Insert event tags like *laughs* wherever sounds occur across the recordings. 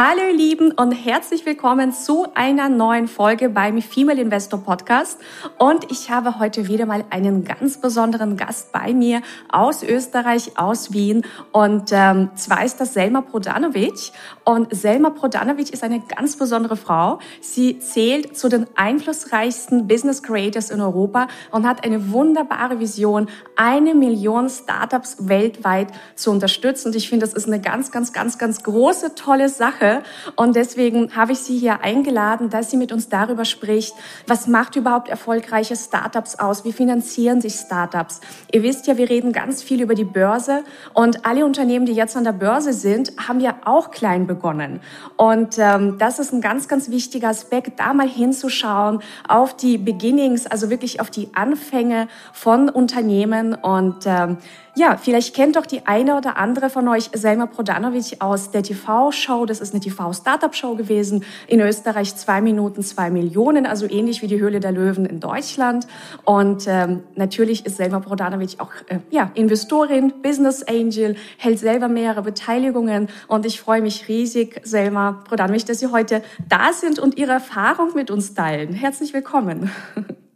Hallo ihr Lieben und herzlich willkommen zu einer neuen Folge beim Female Investor Podcast. Und ich habe heute wieder mal einen ganz besonderen Gast bei mir aus Österreich, aus Wien. Und ähm, zwar ist das Selma Prodanovic. Und Selma Prodanovic ist eine ganz besondere Frau. Sie zählt zu den einflussreichsten Business Creators in Europa und hat eine wunderbare Vision, eine Million Startups weltweit zu unterstützen. Und ich finde, das ist eine ganz, ganz, ganz, ganz große, tolle Sache Sache. Und deswegen habe ich sie hier eingeladen, dass sie mit uns darüber spricht, was macht überhaupt erfolgreiche Startups aus? Wie finanzieren sich Startups? Ihr wisst ja, wir reden ganz viel über die Börse und alle Unternehmen, die jetzt an der Börse sind, haben ja auch klein begonnen. Und ähm, das ist ein ganz, ganz wichtiger Aspekt, da mal hinzuschauen auf die Beginnings, also wirklich auf die Anfänge von Unternehmen und ähm, ja, vielleicht kennt doch die eine oder andere von euch Selma Prodanovic aus der TV-Show. Das ist eine TV-Startup-Show gewesen. In Österreich zwei Minuten, zwei Millionen, also ähnlich wie die Höhle der Löwen in Deutschland. Und ähm, natürlich ist Selma Prodanovic auch äh, ja, Investorin, Business Angel, hält selber mehrere Beteiligungen. Und ich freue mich riesig, Selma Prodanovic, dass Sie heute da sind und Ihre Erfahrung mit uns teilen. Herzlich willkommen. *laughs*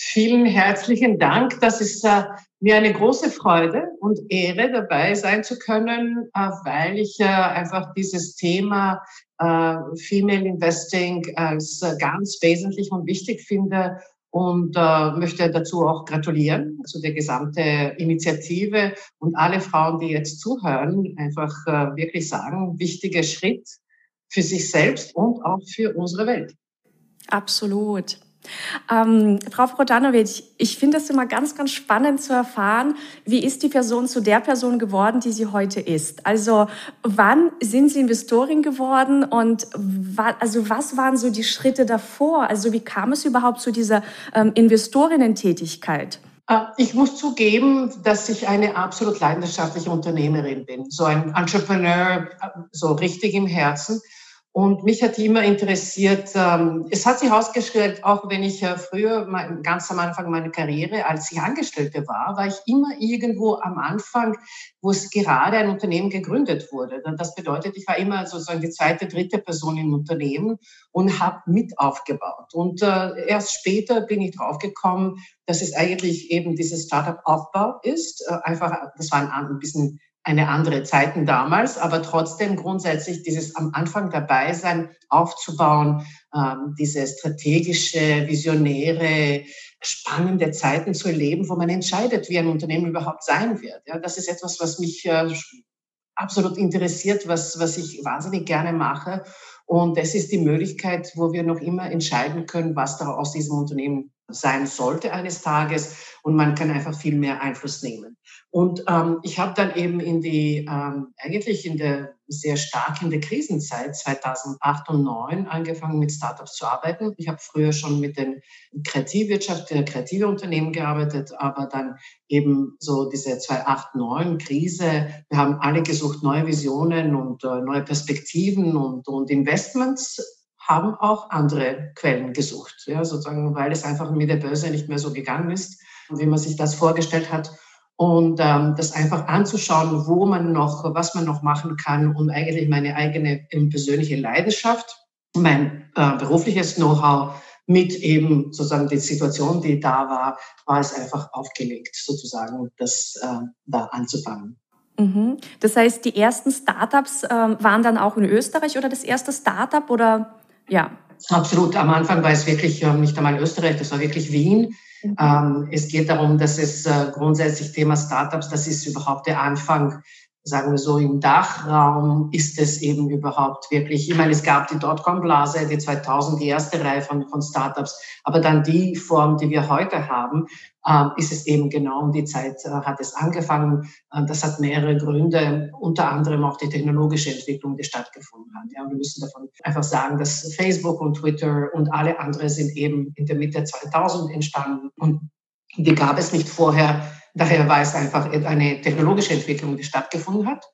Vielen herzlichen Dank. Das ist äh, mir eine große Freude und Ehre, dabei sein zu können, äh, weil ich äh, einfach dieses Thema äh, Female Investing als ganz wesentlich und wichtig finde und möchte dazu auch gratulieren zu der gesamten Initiative und alle Frauen, die jetzt zuhören, einfach wirklich sagen, wichtiger Schritt für sich selbst und auch für unsere Welt. Absolut. Ähm, Frau Prodanovic, ich finde es immer ganz, ganz spannend zu erfahren, wie ist die Person zu der Person geworden, die sie heute ist? Also wann sind Sie Investorin geworden und wa also was waren so die Schritte davor? Also wie kam es überhaupt zu dieser ähm, Investorinnen-Tätigkeit? Äh, ich muss zugeben, dass ich eine absolut leidenschaftliche Unternehmerin bin, so ein Entrepreneur, äh, so richtig im Herzen. Und mich hat immer interessiert, ähm, es hat sich herausgestellt, auch wenn ich äh, früher, ganz am Anfang meiner Karriere, als ich Angestellte war, war ich immer irgendwo am Anfang, wo es gerade ein Unternehmen gegründet wurde. Das bedeutet, ich war immer sozusagen die zweite, dritte Person im Unternehmen und habe mit aufgebaut. Und äh, erst später bin ich draufgekommen, dass es eigentlich eben dieses Startup-Aufbau ist. Äh, einfach, das war ein bisschen eine andere Zeiten damals, aber trotzdem grundsätzlich dieses am Anfang dabei sein, aufzubauen, ähm, diese strategische, visionäre, spannende Zeiten zu erleben, wo man entscheidet, wie ein Unternehmen überhaupt sein wird. Ja, das ist etwas, was mich äh, absolut interessiert, was, was ich wahnsinnig gerne mache. Und es ist die Möglichkeit, wo wir noch immer entscheiden können, was da aus diesem Unternehmen sein sollte eines Tages und man kann einfach viel mehr Einfluss nehmen. Und ähm, ich habe dann eben in die, ähm, eigentlich in der sehr stark in der Krisenzeit 2008 und 2009 angefangen mit Startups zu arbeiten. Ich habe früher schon mit den Kreativwirtschaft, der kreative Unternehmen gearbeitet, aber dann eben so diese 2008, 2009 Krise. Wir haben alle gesucht neue Visionen und äh, neue Perspektiven und, und Investments haben auch andere Quellen gesucht, ja, sozusagen, weil es einfach mit der Börse nicht mehr so gegangen ist, wie man sich das vorgestellt hat. Und ähm, das einfach anzuschauen, wo man noch, was man noch machen kann und eigentlich meine eigene ähm, persönliche Leidenschaft, mein äh, berufliches Know-how mit eben sozusagen die Situation, die da war, war es einfach aufgelegt, sozusagen, das äh, da anzufangen. Mhm. Das heißt, die ersten Startups äh, waren dann auch in Österreich oder das erste Startup oder ja. Absolut. Am Anfang war es wirklich ähm, nicht einmal Österreich, das war wirklich Wien. Mhm. Ähm, es geht darum, dass es äh, grundsätzlich Thema Startups, das ist überhaupt der Anfang, sagen wir so, im Dachraum ist es eben überhaupt wirklich, ich meine, es gab die Dotcom-Blase, die 2000, die erste Reihe von, von Startups, aber dann die Form, die wir heute haben, ähm, ist es eben genau um die Zeit äh, hat es angefangen. Äh, das hat mehrere Gründe, unter anderem auch die technologische Entwicklung, die stattgefunden hat. Ja, wir müssen davon einfach sagen, dass Facebook und Twitter und alle andere sind eben in der Mitte 2000 entstanden und Die gab es nicht vorher. Daher war es einfach eine technologische Entwicklung, die stattgefunden hat.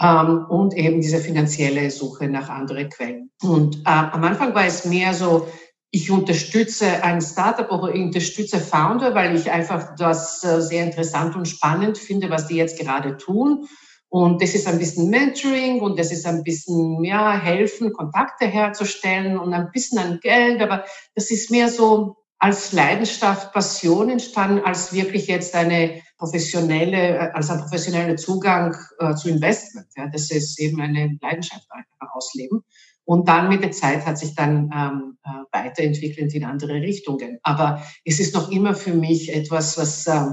Ähm, und eben diese finanzielle Suche nach anderen Quellen. Und äh, am Anfang war es mehr so, ich unterstütze ein Startup oder ich unterstütze Founder, weil ich einfach das äh, sehr interessant und spannend finde, was die jetzt gerade tun. Und das ist ein bisschen Mentoring und das ist ein bisschen, ja, helfen, Kontakte herzustellen und ein bisschen an Geld. Aber das ist mehr so als Leidenschaft, Passion entstanden, als wirklich jetzt eine professionelle, äh, als ein professioneller Zugang äh, zu Investment. Ja, das ist eben eine Leidenschaft ausleben. Und dann mit der Zeit hat sich dann ähm, äh, weiterentwickelt in andere Richtungen. Aber es ist noch immer für mich etwas, was äh,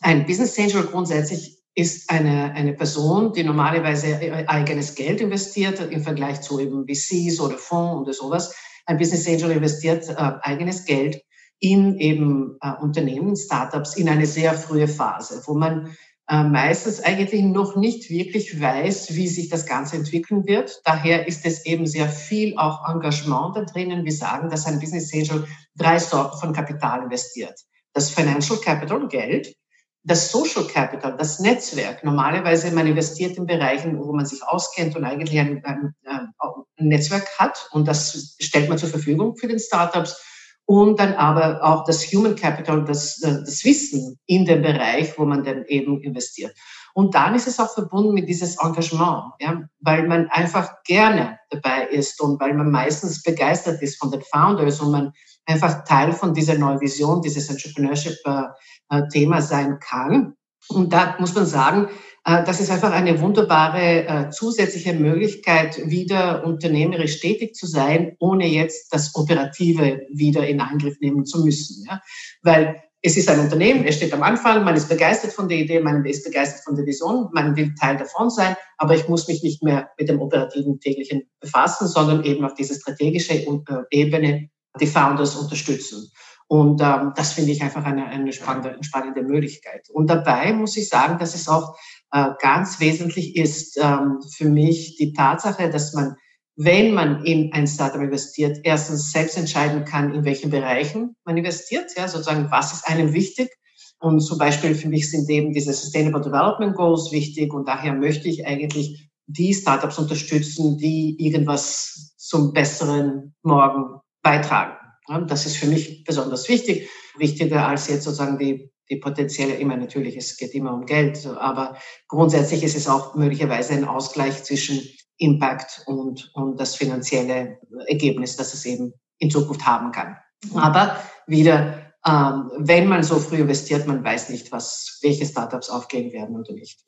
ein Business Angel grundsätzlich ist eine, eine Person, die normalerweise eigenes Geld investiert im Vergleich zu eben VCs oder Fonds oder sowas. Ein Business Angel investiert äh, eigenes Geld in eben äh, Unternehmen, Startups in eine sehr frühe Phase, wo man äh, meistens eigentlich noch nicht wirklich weiß, wie sich das Ganze entwickeln wird. Daher ist es eben sehr viel auch Engagement da drinnen. Wir sagen, dass ein Business Angel drei Sorten von Kapital investiert. Das Financial Capital, Geld, das Social Capital, das Netzwerk. Normalerweise man investiert in Bereichen, wo man sich auskennt und eigentlich ein, ein, ein Netzwerk hat und das stellt man zur Verfügung für den Startups und dann aber auch das Human Capital, das, äh, das Wissen in dem Bereich, wo man dann eben investiert. Und dann ist es auch verbunden mit dieses Engagement, ja, weil man einfach gerne dabei ist und weil man meistens begeistert ist von den Founders und man einfach Teil von dieser neuen Vision, dieses Entrepreneurship-Thema sein kann. Und da muss man sagen, äh, das ist einfach eine wunderbare äh, zusätzliche Möglichkeit, wieder unternehmerisch tätig zu sein, ohne jetzt das Operative wieder in Angriff nehmen zu müssen. Ja? Weil es ist ein Unternehmen, es steht am Anfang, man ist begeistert von der Idee, man ist begeistert von der Vision, man will Teil davon sein, aber ich muss mich nicht mehr mit dem operativen täglichen befassen, sondern eben auf diese strategische äh, Ebene die Founders unterstützen. Und ähm, das finde ich einfach eine, eine spannende, spannende Möglichkeit. Und dabei muss ich sagen, dass es auch äh, ganz wesentlich ist ähm, für mich die Tatsache, dass man, wenn man in ein Startup investiert, erstens selbst entscheiden kann, in welchen Bereichen man investiert, ja, sozusagen, was ist einem wichtig. Und zum Beispiel für mich sind eben diese Sustainable Development Goals wichtig und daher möchte ich eigentlich die Startups unterstützen, die irgendwas zum besseren Morgen beitragen. Das ist für mich besonders wichtig, wichtiger als jetzt sozusagen die die potenzielle, immer natürlich, es geht immer um Geld, aber grundsätzlich ist es auch möglicherweise ein Ausgleich zwischen Impact und, und das finanzielle Ergebnis, das es eben in Zukunft haben kann. Aber wieder, ähm, wenn man so früh investiert, man weiß nicht, was, welche Startups aufgehen werden oder nicht.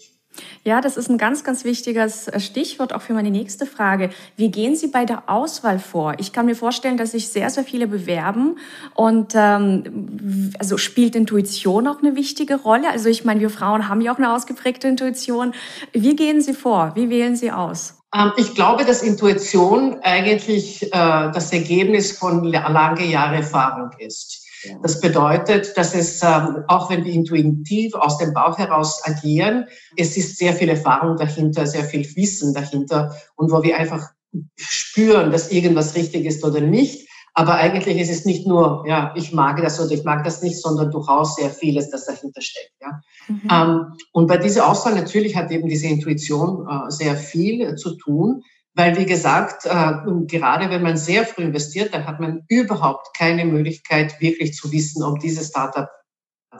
Ja, das ist ein ganz, ganz wichtiges äh, Stichwort auch für meine nächste Frage. Wie gehen Sie bei der Auswahl vor? Ich kann mir vorstellen, dass sich sehr, sehr viele bewerben und ähm, also spielt Intuition auch eine wichtige Rolle. Also ich meine, wir Frauen haben ja auch eine ausgeprägte Intuition. Wie gehen Sie vor? Wie wählen Sie aus? Ähm, ich glaube, dass Intuition eigentlich äh, das Ergebnis von lange Jahre Erfahrung ist. Das bedeutet, dass es, ähm, auch wenn wir intuitiv aus dem Bauch heraus agieren, es ist sehr viel Erfahrung dahinter, sehr viel Wissen dahinter und wo wir einfach spüren, dass irgendwas richtig ist oder nicht. Aber eigentlich ist es nicht nur, ja, ich mag das oder ich mag das nicht, sondern durchaus sehr vieles, das dahinter steckt. Ja. Mhm. Ähm, und bei dieser Auswahl natürlich hat eben diese Intuition äh, sehr viel zu tun. Weil, wie gesagt, äh, gerade wenn man sehr früh investiert, dann hat man überhaupt keine Möglichkeit, wirklich zu wissen, ob dieses Startup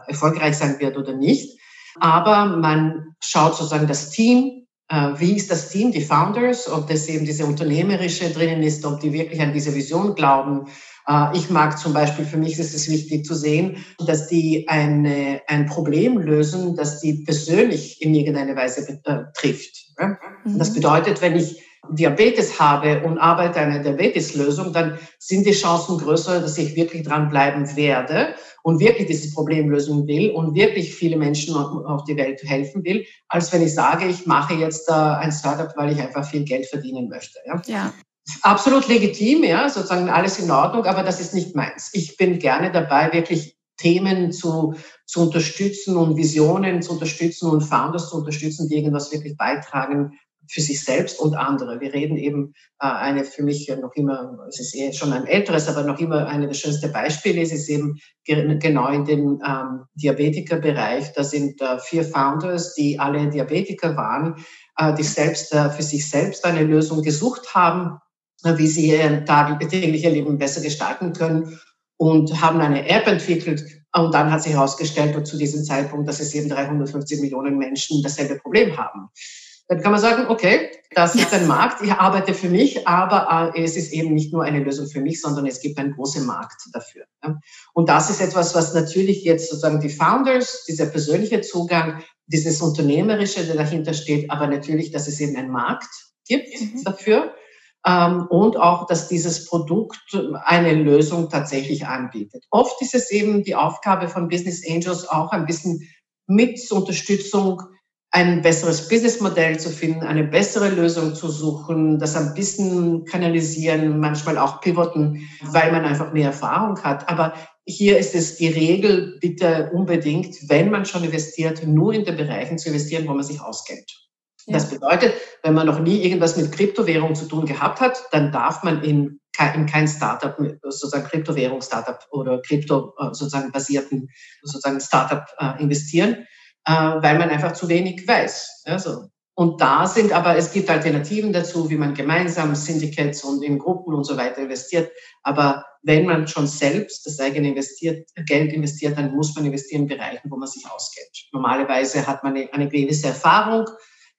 erfolgreich sein wird oder nicht. Aber man schaut sozusagen das Team, äh, wie ist das Team, die Founders, ob das eben diese unternehmerische drinnen ist, ob die wirklich an diese Vision glauben. Äh, ich mag zum Beispiel, für mich ist es wichtig zu sehen, dass die eine, ein Problem lösen, das die persönlich in irgendeiner Weise äh, trifft. Mhm. Das bedeutet, wenn ich Diabetes habe und arbeite an einer Diabeteslösung, dann sind die Chancen größer, dass ich wirklich dranbleiben werde und wirklich dieses Problem lösen will und wirklich viele Menschen auf die Welt helfen will, als wenn ich sage, ich mache jetzt äh, ein Startup, weil ich einfach viel Geld verdienen möchte. Ja. ja. Absolut legitim, ja, sozusagen alles in Ordnung, aber das ist nicht meins. Ich bin gerne dabei, wirklich Themen zu, zu unterstützen und Visionen zu unterstützen und Founders zu unterstützen, die irgendwas wirklich beitragen für sich selbst und andere. Wir reden eben äh, eine für mich noch immer, es ist eh schon ein älteres, aber noch immer eine der schönsten Beispiele ist, ist eben genau in dem ähm, Diabetikerbereich. Da sind äh, vier Founders, die alle Diabetiker waren, äh, die selbst äh, für sich selbst eine Lösung gesucht haben, äh, wie sie ihr tägliches Leben besser gestalten können und haben eine App entwickelt. Und dann hat sich herausgestellt, zu diesem Zeitpunkt, dass es eben 350 Millionen Menschen dasselbe Problem haben. Dann kann man sagen, okay, das ist ein Markt, ich arbeite für mich, aber äh, es ist eben nicht nur eine Lösung für mich, sondern es gibt einen großen Markt dafür. Und das ist etwas, was natürlich jetzt sozusagen die Founders, dieser persönliche Zugang, dieses Unternehmerische, der dahinter steht, aber natürlich, dass es eben einen Markt gibt mhm. dafür ähm, und auch, dass dieses Produkt eine Lösung tatsächlich anbietet. Oft ist es eben die Aufgabe von Business Angels auch ein bisschen mit Unterstützung ein besseres Businessmodell zu finden, eine bessere Lösung zu suchen, das ein bisschen kanalisieren, manchmal auch pivoten, weil man einfach mehr Erfahrung hat. Aber hier ist es die Regel, bitte unbedingt, wenn man schon investiert, nur in den Bereichen zu investieren, wo man sich auskennt. Ja. Das bedeutet, wenn man noch nie irgendwas mit Kryptowährung zu tun gehabt hat, dann darf man in in kein Startup, sozusagen Kryptowährung-Startup oder Krypto äh, sozusagen basierten sozusagen Startup äh, investieren äh, weil man einfach zu wenig weiß. Also, und da sind aber, es gibt Alternativen dazu, wie man gemeinsam Syndicates und in Gruppen und so weiter investiert. Aber wenn man schon selbst das eigene investiert, Geld investiert, dann muss man investieren in Bereichen, wo man sich auskennt. Normalerweise hat man eine, eine gewisse Erfahrung,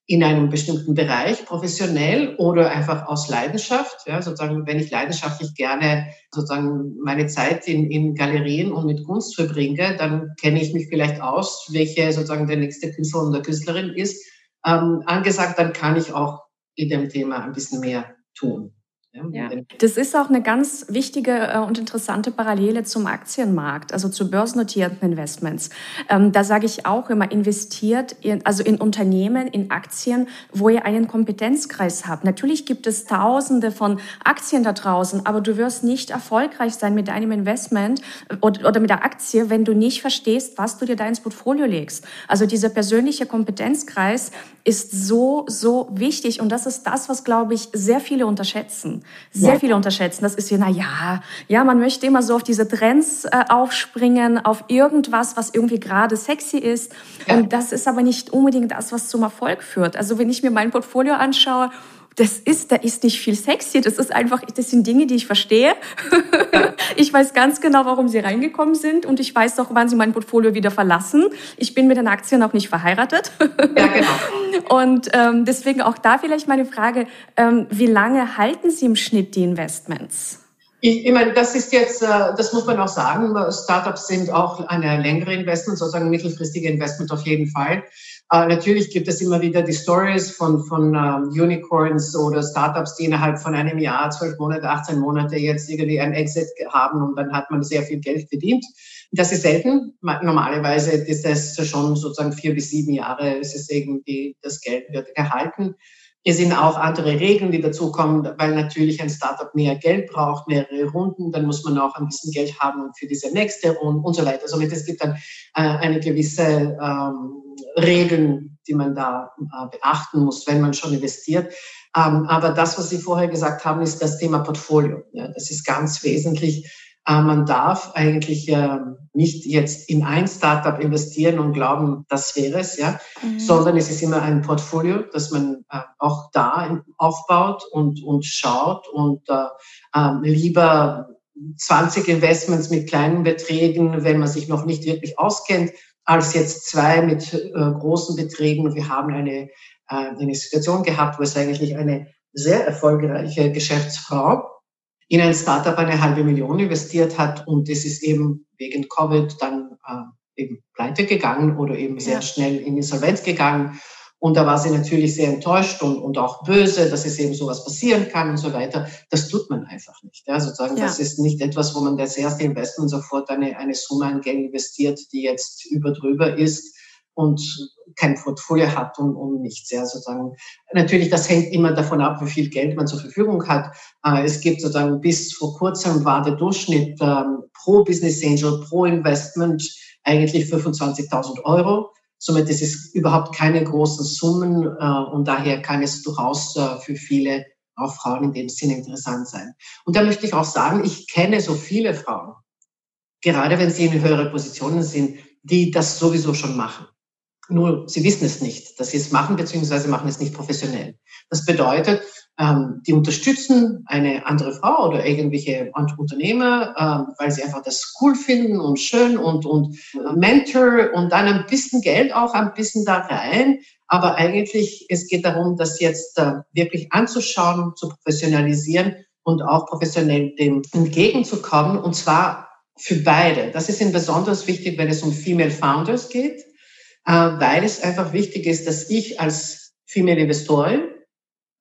in einem bestimmten Bereich professionell oder einfach aus Leidenschaft. Ja, sozusagen, wenn ich leidenschaftlich gerne sozusagen meine Zeit in, in Galerien und mit Kunst verbringe, dann kenne ich mich vielleicht aus, welche sozusagen der nächste Künstler oder Künstlerin ist. Ähm, angesagt, dann kann ich auch in dem Thema ein bisschen mehr tun. Ja, das ist auch eine ganz wichtige äh, und interessante Parallele zum Aktienmarkt, also zu börsennotierten Investments. Ähm, da sage ich auch immer, investiert in, also in Unternehmen, in Aktien, wo ihr einen Kompetenzkreis habt. Natürlich gibt es Tausende von Aktien da draußen, aber du wirst nicht erfolgreich sein mit deinem Investment äh, oder, oder mit der Aktie, wenn du nicht verstehst, was du dir da ins Portfolio legst. Also dieser persönliche Kompetenzkreis ist so, so wichtig und das ist das, was, glaube ich, sehr viele unterschätzen sehr ja. viele unterschätzen. Das ist ja, na ja, ja, man möchte immer so auf diese Trends äh, aufspringen, auf irgendwas, was irgendwie gerade sexy ist. Ja. Und das ist aber nicht unbedingt das, was zum Erfolg führt. Also wenn ich mir mein Portfolio anschaue, das ist, da ist nicht viel sexy. Das ist einfach, das sind Dinge, die ich verstehe. *laughs* ich weiß ganz genau, warum sie reingekommen sind und ich weiß auch, wann sie mein Portfolio wieder verlassen. Ich bin mit den Aktien auch nicht verheiratet. *laughs* ja, genau. Und ähm, deswegen auch da vielleicht meine Frage, ähm, wie lange halten Sie im Schnitt die Investments? Ich, ich meine, das ist jetzt, äh, das muss man auch sagen, Startups sind auch eine längere Investment, sozusagen mittelfristige Investment auf jeden Fall. Äh, natürlich gibt es immer wieder die Stories von, von ähm, Unicorns oder Startups, die innerhalb von einem Jahr, zwölf Monate, 18 Monate jetzt irgendwie ein Exit haben und dann hat man sehr viel Geld verdient. Das ist selten. Normalerweise ist es schon sozusagen vier bis sieben Jahre, ist es irgendwie, das Geld wird gehalten. Es sind auch andere Regeln, die dazukommen, weil natürlich ein Startup mehr Geld braucht, mehrere Runden, dann muss man auch ein bisschen Geld haben für diese nächste Runde und so weiter. Somit es gibt dann äh, eine gewisse ähm, Regeln, die man da äh, beachten muss, wenn man schon investiert. Ähm, aber das, was Sie vorher gesagt haben, ist das Thema Portfolio. Das ist ganz wesentlich äh, man darf eigentlich äh, nicht jetzt in ein Startup investieren und glauben, das wäre es, ja, mhm. sondern es ist immer ein Portfolio, das man auch da aufbaut und, und schaut und ähm, lieber 20 Investments mit kleinen Beträgen, wenn man sich noch nicht wirklich auskennt, als jetzt zwei mit äh, großen Beträgen. Wir haben eine, äh, eine Situation gehabt, wo es eigentlich eine sehr erfolgreiche Geschäftsfrau in ein Startup eine halbe Million investiert hat und es ist eben wegen Covid dann äh, eben pleite gegangen oder eben sehr schnell in Insolvenz gegangen. Und da war sie natürlich sehr enttäuscht und, und auch böse, dass es eben sowas passieren kann und so weiter. Das tut man einfach nicht. Ja, sozusagen, ja. das ist nicht etwas, wo man das erste Investment sofort eine, eine Summe an Geld investiert, die jetzt über drüber ist und kein Portfolio hat und, und nichts. Ja, sozusagen. Natürlich, das hängt immer davon ab, wie viel Geld man zur Verfügung hat. Äh, es gibt sozusagen bis vor kurzem war der Durchschnitt ähm, pro Business Angel, pro Investment eigentlich 25.000 Euro. Somit ist es überhaupt keine großen Summen äh, und daher kann es durchaus äh, für viele auch Frauen in dem Sinne interessant sein. Und da möchte ich auch sagen, ich kenne so viele Frauen, gerade wenn sie in höhere Positionen sind, die das sowieso schon machen. Nur sie wissen es nicht, dass sie es machen, beziehungsweise machen es nicht professionell. Das bedeutet, ähm, die unterstützen eine andere Frau oder irgendwelche Unternehmer, ähm, weil sie einfach das cool finden und schön und, und Mentor und dann ein bisschen Geld auch ein bisschen da rein. Aber eigentlich, es geht darum, das jetzt äh, wirklich anzuschauen, zu professionalisieren und auch professionell dem entgegenzukommen. Und zwar für beide. Das ist ihnen besonders wichtig, wenn es um Female Founders geht, äh, weil es einfach wichtig ist, dass ich als Female Investorin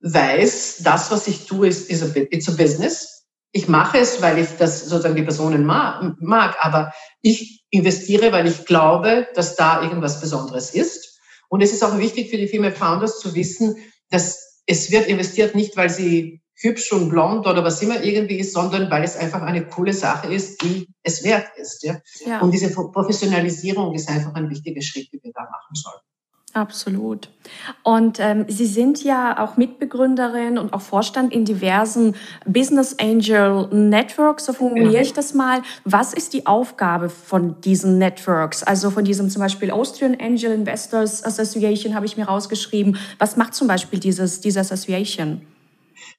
weiß, das, was ich tue, ist, ist a, it's a business. Ich mache es, weil ich das sozusagen die Personen mag, mag, aber ich investiere, weil ich glaube, dass da irgendwas Besonderes ist. Und es ist auch wichtig für die Female Founders zu wissen, dass es wird investiert nicht, weil sie hübsch und blond oder was immer irgendwie ist, sondern weil es einfach eine coole Sache ist, die es wert ist. Ja? ja. Und diese Professionalisierung ist einfach ein wichtiger Schritt, den wir da machen sollten. Absolut. Und ähm, Sie sind ja auch Mitbegründerin und auch Vorstand in diversen Business Angel Networks, so formuliere ja. ich das mal. Was ist die Aufgabe von diesen Networks? Also von diesem zum Beispiel Austrian Angel Investors Association habe ich mir rausgeschrieben. Was macht zum Beispiel dieses, diese Association?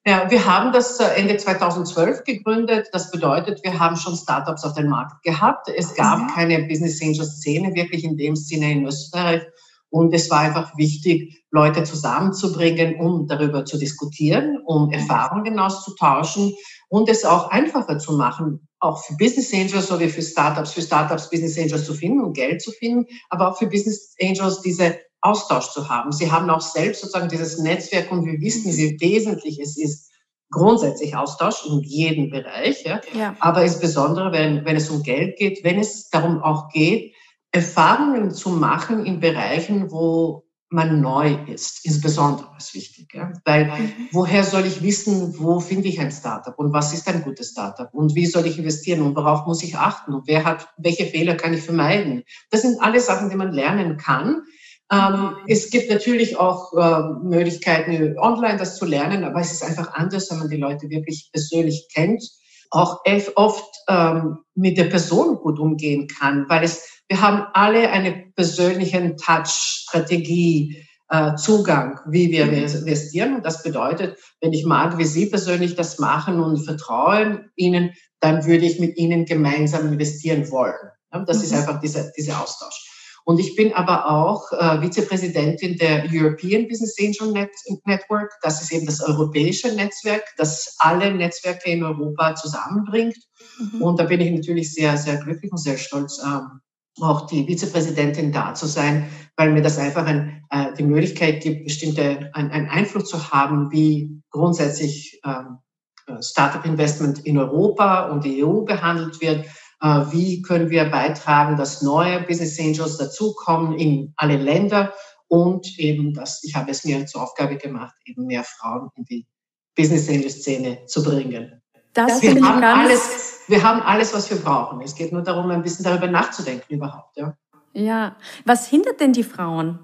Ja, wir haben das äh, Ende 2012 gegründet. Das bedeutet, wir haben schon Startups auf dem Markt gehabt. Es gab keine Business Angel Szene wirklich in dem Sinne in Österreich. Und es war einfach wichtig, Leute zusammenzubringen, um darüber zu diskutieren, um. Erfahrungen auszutauschen und es auch einfacher zu machen, auch für Business Angels sowie für Startups, für Startups Business Angels zu finden und Geld zu finden, aber auch für Business Angels diese Austausch zu haben. Sie haben auch selbst sozusagen dieses Netzwerk und wir wissen, wie wesentlich es ist, grundsätzlich Austausch in jedem Bereich. Ja. ja. Aber insbesondere, wenn, wenn es um Geld geht, wenn es darum auch geht, Erfahrungen zu machen in Bereichen, wo man neu ist, insbesondere ist wichtig. Ja? Weil mhm. woher soll ich wissen, wo finde ich ein Startup und was ist ein gutes Startup und wie soll ich investieren und worauf muss ich achten und wer hat, welche Fehler kann ich vermeiden? Das sind alle Sachen, die man lernen kann. Ähm, mhm. es gibt natürlich auch äh, Möglichkeiten, online das zu lernen, aber es ist einfach anders, wenn man die Leute wirklich persönlich kennt, auch oft ähm, mit der Person gut umgehen kann, weil es wir haben alle einen persönlichen Touch, Strategie, äh, Zugang, wie wir mhm. investieren. Und das bedeutet, wenn ich mag, wie Sie persönlich das machen und vertraue Ihnen, dann würde ich mit Ihnen gemeinsam investieren wollen. Das mhm. ist einfach dieser, dieser Austausch. Und ich bin aber auch äh, Vizepräsidentin der European Business Angel Net Network. Das ist eben das europäische Netzwerk, das alle Netzwerke in Europa zusammenbringt. Mhm. Und da bin ich natürlich sehr, sehr glücklich und sehr stolz, ähm, auch die Vizepräsidentin da zu sein, weil mir das einfach ein, äh, die Möglichkeit gibt, bestimmte ein, einen Einfluss zu haben, wie grundsätzlich ähm, äh, Startup Investment in Europa und die EU behandelt wird. Äh, wie können wir beitragen, dass neue Business Angels dazukommen in alle Länder und eben, dass ich habe es mir zur Aufgabe gemacht, eben mehr Frauen in die Business Angel Szene zu bringen. Das wir haben alles, wir haben alles, was wir brauchen. Es geht nur darum, ein bisschen darüber nachzudenken überhaupt. Ja. Ja. Was hindert denn die Frauen?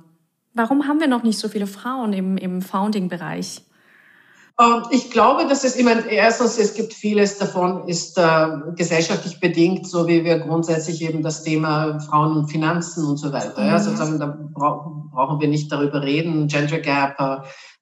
Warum haben wir noch nicht so viele Frauen im, im Founding-Bereich? Ähm, ich glaube, dass es immer, erstens, es gibt vieles davon, ist äh, gesellschaftlich bedingt, so wie wir grundsätzlich eben das Thema Frauen und Finanzen und so weiter. Mhm. Ja, sozusagen, da brauchen wir nicht darüber reden, Gender Gap,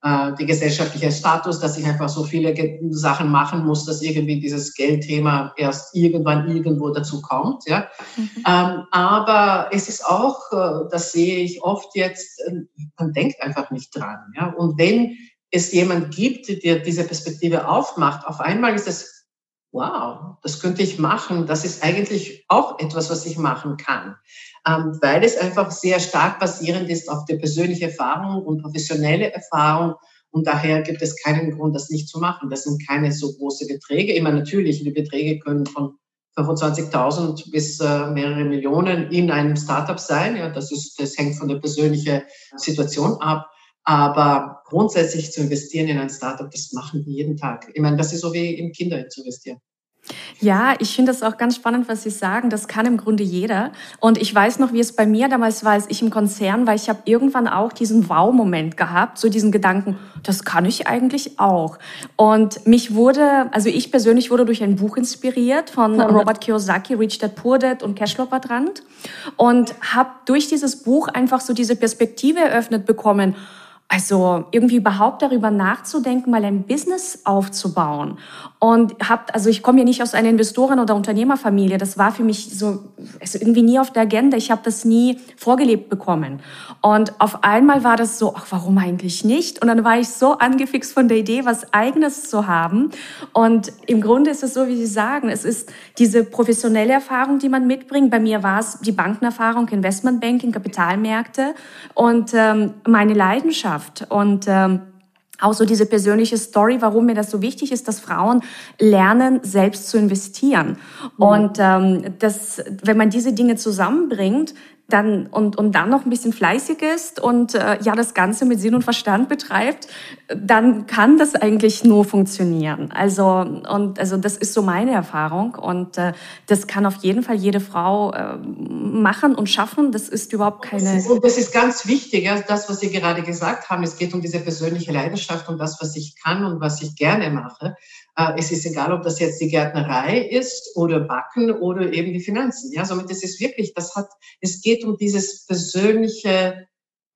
äh, die gesellschaftliche Status, dass ich einfach so viele Sachen machen muss, dass irgendwie dieses Geldthema erst irgendwann irgendwo dazu kommt. Ja. Mhm. Ähm, aber es ist auch, äh, das sehe ich oft jetzt, äh, man denkt einfach nicht dran. Ja. Und wenn es jemand gibt, der diese Perspektive aufmacht, auf einmal ist es wow, das könnte ich machen. Das ist eigentlich auch etwas, was ich machen kann, ähm, weil es einfach sehr stark basierend ist auf der persönlichen Erfahrung und professionelle Erfahrung. Und daher gibt es keinen Grund, das nicht zu machen. Das sind keine so große Beträge. Immer natürlich, die Beträge können von 25.000 bis äh, mehrere Millionen in einem Startup sein. Ja, das ist, das hängt von der persönlichen Situation ab. Aber grundsätzlich zu investieren in ein Startup, das machen wir jeden Tag. Ich meine, das ist so wie in Kinder zu investieren. Ja, ich finde das auch ganz spannend, was Sie sagen. Das kann im Grunde jeder. Und ich weiß noch, wie es bei mir damals war, als ich im Konzern war. Ich habe irgendwann auch diesen Wow-Moment gehabt, so diesen Gedanken, das kann ich eigentlich auch. Und mich wurde, also ich persönlich wurde durch ein Buch inspiriert von Robert Kiyosaki, Rich Dad Poor Dad und Cashflow Quadrant. Und habe durch dieses Buch einfach so diese Perspektive eröffnet bekommen, also irgendwie überhaupt darüber nachzudenken, mal ein Business aufzubauen. Und habt, also ich komme ja nicht aus einer Investoren- oder Unternehmerfamilie. Das war für mich so also irgendwie nie auf der Agenda. Ich habe das nie vorgelebt bekommen. Und auf einmal war das so, ach, warum eigentlich nicht? Und dann war ich so angefixt von der Idee, was Eigenes zu haben. Und im Grunde ist es so, wie Sie sagen, es ist diese professionelle Erfahrung, die man mitbringt. Bei mir war es die Bankenerfahrung, Investmentbanking, Kapitalmärkte und ähm, meine Leidenschaft Leidenschaft und ähm, auch so diese persönliche Story, warum mir das so wichtig ist, dass Frauen lernen, selbst zu investieren. Mhm. Und ähm, das, wenn man diese Dinge zusammenbringt, dann und, und dann noch ein bisschen fleißig ist und äh, ja das Ganze mit Sinn und Verstand betreibt, dann kann das eigentlich nur funktionieren. Also und also das ist so meine Erfahrung und äh, das kann auf jeden Fall jede Frau äh, machen und schaffen. Das ist überhaupt keine. Und das ist ganz wichtig, ja, das was Sie gerade gesagt haben. Es geht um diese persönliche Leidenschaft und das, was ich kann und was ich gerne mache. Äh, es ist egal, ob das jetzt die Gärtnerei ist oder Backen oder eben die Finanzen. Ja, somit ist es wirklich, das hat, es geht um dieses persönliche,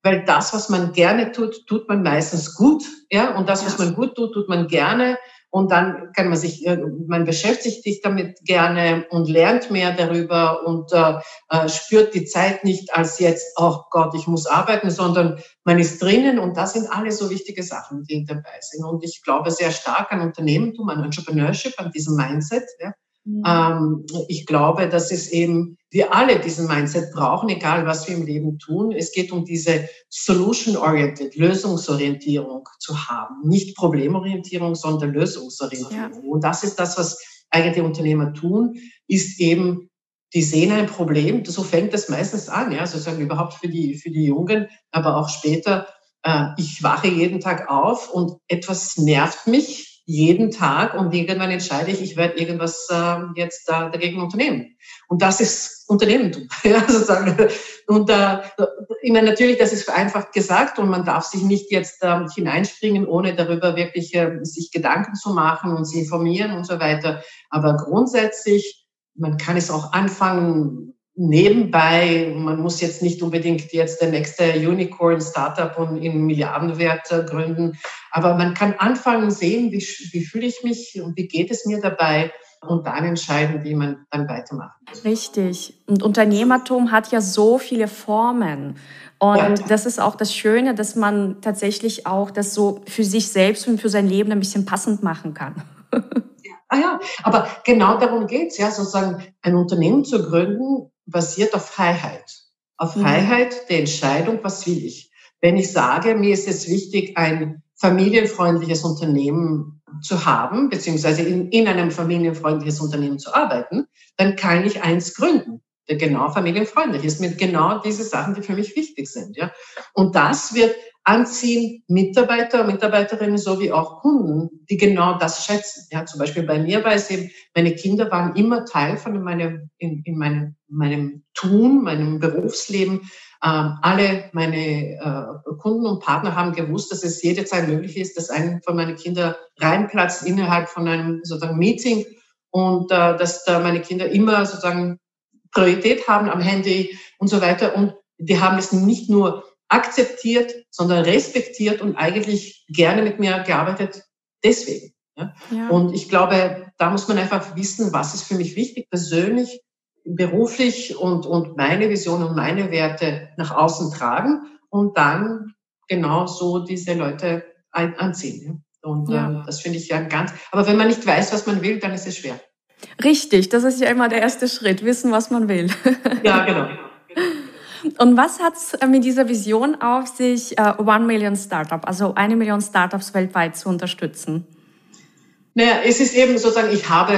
weil das, was man gerne tut, tut man meistens gut. Ja, und das, was man gut tut, tut man gerne. Und dann kann man sich, äh, man beschäftigt sich damit gerne und lernt mehr darüber und äh, äh, spürt die Zeit nicht als jetzt, oh Gott, ich muss arbeiten, sondern man ist drinnen und das sind alle so wichtige Sachen, die dabei sind. Und ich glaube sehr stark an Unternehmertum, an Entrepreneurship, an diesem Mindset. Ja. Mhm. Ähm, ich glaube, dass es eben, wir alle diesen Mindset brauchen, egal was wir im Leben tun. Es geht um diese Solution-Oriented, Lösungsorientierung zu haben. Nicht Problemorientierung, sondern Lösungsorientierung. Ja. Und das ist das, was eigentlich Unternehmer tun, ist eben, die sehen ein Problem, so fängt das meistens an, ja, sozusagen überhaupt für die, für die Jungen, aber auch später, äh, ich wache jeden Tag auf und etwas nervt mich, jeden Tag und irgendwann entscheide ich, ich werde irgendwas äh, jetzt äh, dagegen unternehmen. Und das ist Unternehmertum. *laughs* ja, sozusagen. Und äh, ich meine, natürlich, das ist vereinfacht gesagt und man darf sich nicht jetzt äh, hineinspringen, ohne darüber wirklich äh, sich Gedanken zu machen und sich informieren und so weiter. Aber grundsätzlich, man kann es auch anfangen, nebenbei, man muss jetzt nicht unbedingt jetzt der nächste Unicorn-Startup und in Milliardenwert äh, gründen, aber man kann anfangen sehen, wie, wie fühle ich mich und wie geht es mir dabei und dann entscheiden, wie man dann weitermacht. Richtig. Und Unternehmertum hat ja so viele Formen. Und ja. das ist auch das Schöne, dass man tatsächlich auch das so für sich selbst und für sein Leben ein bisschen passend machen kann. *laughs* Ah ja, aber genau darum geht's ja, sozusagen ein Unternehmen zu gründen, basiert auf Freiheit. Auf mhm. Freiheit der Entscheidung, was will ich. Wenn ich sage, mir ist es wichtig, ein familienfreundliches Unternehmen zu haben, beziehungsweise in, in einem familienfreundliches Unternehmen zu arbeiten, dann kann ich eins gründen, der genau familienfreundlich ist, mit genau diese Sachen, die für mich wichtig sind. Ja? Und das wird anziehen Mitarbeiter, Mitarbeiterinnen sowie auch Kunden, die genau das schätzen. Ja, zum Beispiel bei mir war es eben, meine Kinder waren immer Teil von meinem, in, in meinem, meinem Tun, meinem Berufsleben. Ähm, alle meine äh, Kunden und Partner haben gewusst, dass es jederzeit möglich ist, dass ein von meinen Kindern reinplatzt innerhalb von einem sozusagen Meeting und äh, dass da meine Kinder immer sozusagen Priorität haben am Handy und so weiter. Und die haben es nicht nur akzeptiert, sondern respektiert und eigentlich gerne mit mir gearbeitet deswegen. Ja? ja? Und ich glaube, da muss man einfach wissen, was ist für mich wichtig, persönlich, beruflich und, und meine Vision und meine Werte nach außen tragen und dann genau so diese Leute anziehen. Und ja. Äh, das finde ich ja ganz, aber wenn man nicht weiß, was man will, dann ist es schwer. Richtig, das ist ja immer der erste Schritt, wissen, was man will. Ja, genau. Und was hat es äh, mit dieser Vision auf sich, uh, One Million Startup, also eine Million Startups weltweit zu unterstützen? Naja, es ist eben sozusagen, ich habe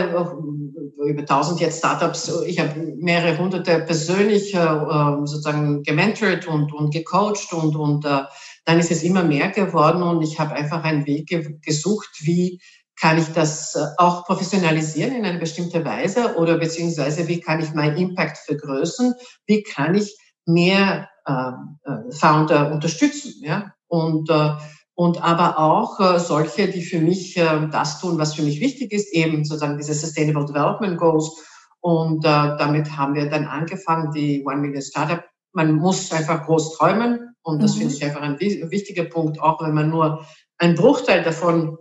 über 1000 jetzt Startups, ich habe mehrere hunderte persönlich uh, sozusagen gementort und, und gecoacht und, und dann ist es immer mehr geworden und ich habe einfach einen Weg ge gesucht, wie kann ich das äh, auch professionalisieren in eine bestimmte Weise oder beziehungsweise wie kann ich meinen Impact vergrößern? Wie kann ich mehr ähm, äh, Founder unterstützen? Ja? Und, äh, und aber auch äh, solche, die für mich äh, das tun, was für mich wichtig ist, eben sozusagen diese Sustainable Development Goals. Und äh, damit haben wir dann angefangen, die One Million Startup. Man muss einfach groß träumen und das mhm. finde ich einfach ein wichtiger Punkt, auch wenn man nur einen Bruchteil davon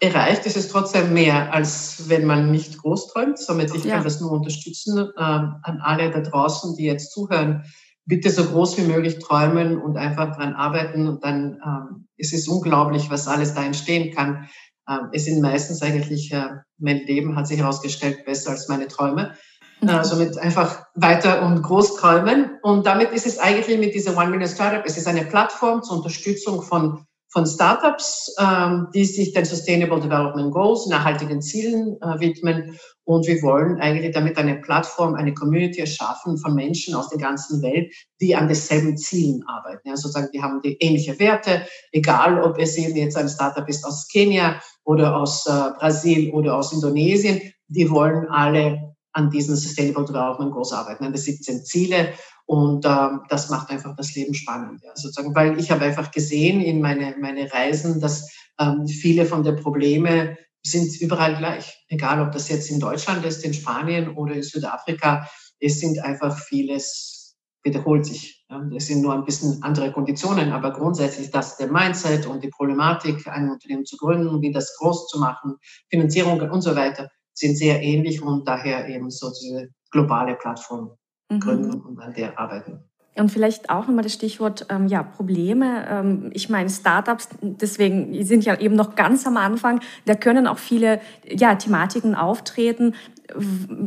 erreicht, ist es trotzdem mehr, als wenn man nicht groß träumt. Somit ich ja. kann das nur unterstützen ähm, an alle da draußen, die jetzt zuhören. Bitte so groß wie möglich träumen und einfach dran arbeiten. Und dann ähm, es ist es unglaublich, was alles da entstehen kann. Ähm, es sind meistens eigentlich, äh, mein Leben hat sich herausgestellt, besser als meine Träume. Mhm. Äh, somit einfach weiter und groß träumen. Und damit ist es eigentlich mit dieser One Million Startup, es ist eine Plattform zur Unterstützung von von Startups, ähm, die sich den Sustainable Development Goals, nachhaltigen Zielen äh, widmen. Und wir wollen eigentlich damit eine Plattform, eine Community erschaffen von Menschen aus der ganzen Welt, die an denselben Zielen arbeiten. Ja, sozusagen, die haben die ähnliche Werte, egal ob es eben jetzt ein Startup ist aus Kenia oder aus äh, Brasil oder aus Indonesien. Die wollen alle an diesen Sustainable Development Goals arbeiten, an den 17 Ziele. Und ähm, das macht einfach das Leben spannend, ja, sozusagen, weil ich habe einfach gesehen in meine, meine Reisen, dass ähm, viele von den Problemen sind überall gleich. Egal, ob das jetzt in Deutschland ist, in Spanien oder in Südafrika, es sind einfach vieles wiederholt sich. Es sind nur ein bisschen andere Konditionen, aber grundsätzlich das der Mindset und die Problematik, ein Unternehmen zu gründen, wie das groß zu machen, Finanzierung und so weiter, sind sehr ähnlich und daher eben so diese globale Plattform mhm. gründen und an der arbeiten. Und vielleicht auch nochmal das Stichwort ähm, ja, Probleme. Ähm, ich meine, Startups, deswegen sind ja eben noch ganz am Anfang, da können auch viele ja, Thematiken auftreten.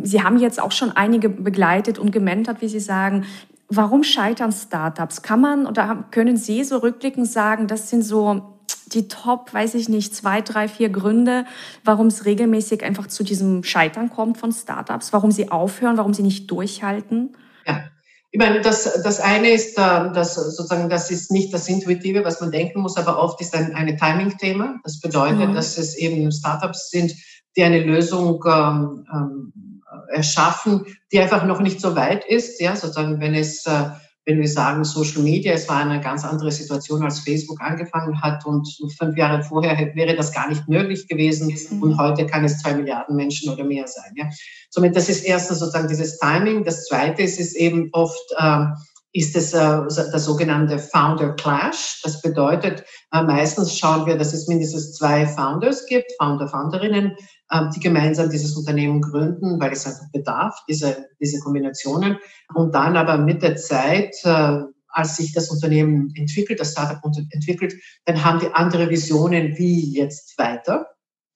Sie haben jetzt auch schon einige begleitet und gementert, wie Sie sagen. Warum scheitern Startups? Kann man oder können Sie so rückblickend sagen, das sind so die Top, weiß ich nicht, zwei, drei, vier Gründe, warum es regelmäßig einfach zu diesem Scheitern kommt von Startups, warum sie aufhören, warum sie nicht durchhalten? Ja. Ich meine, das, das eine ist, das sozusagen, das ist nicht das Intuitive, was man denken muss, aber oft ist ein, ein Timing-Thema. Das bedeutet, mhm. dass es eben Startups sind, die eine Lösung ähm, ähm, erschaffen, die einfach noch nicht so weit ist. Ja, sozusagen, wenn es äh, wenn wir sagen Social Media, es war eine ganz andere Situation, als Facebook angefangen hat und fünf Jahre vorher wäre das gar nicht möglich gewesen mhm. und heute kann es zwei Milliarden Menschen oder mehr sein. Ja. Somit, das ist erstens sozusagen dieses Timing. Das zweite ist, ist eben oft, äh, ist es äh, der sogenannte Founder Clash. Das bedeutet, äh, meistens schauen wir, dass es mindestens zwei Founders gibt, Founder, Founderinnen, äh, die gemeinsam dieses Unternehmen gründen, weil es einfach bedarf, diese, diese Kombinationen. Und dann aber mit der Zeit, äh, als sich das Unternehmen entwickelt, das Startup entwickelt, dann haben die andere Visionen, wie jetzt weiter.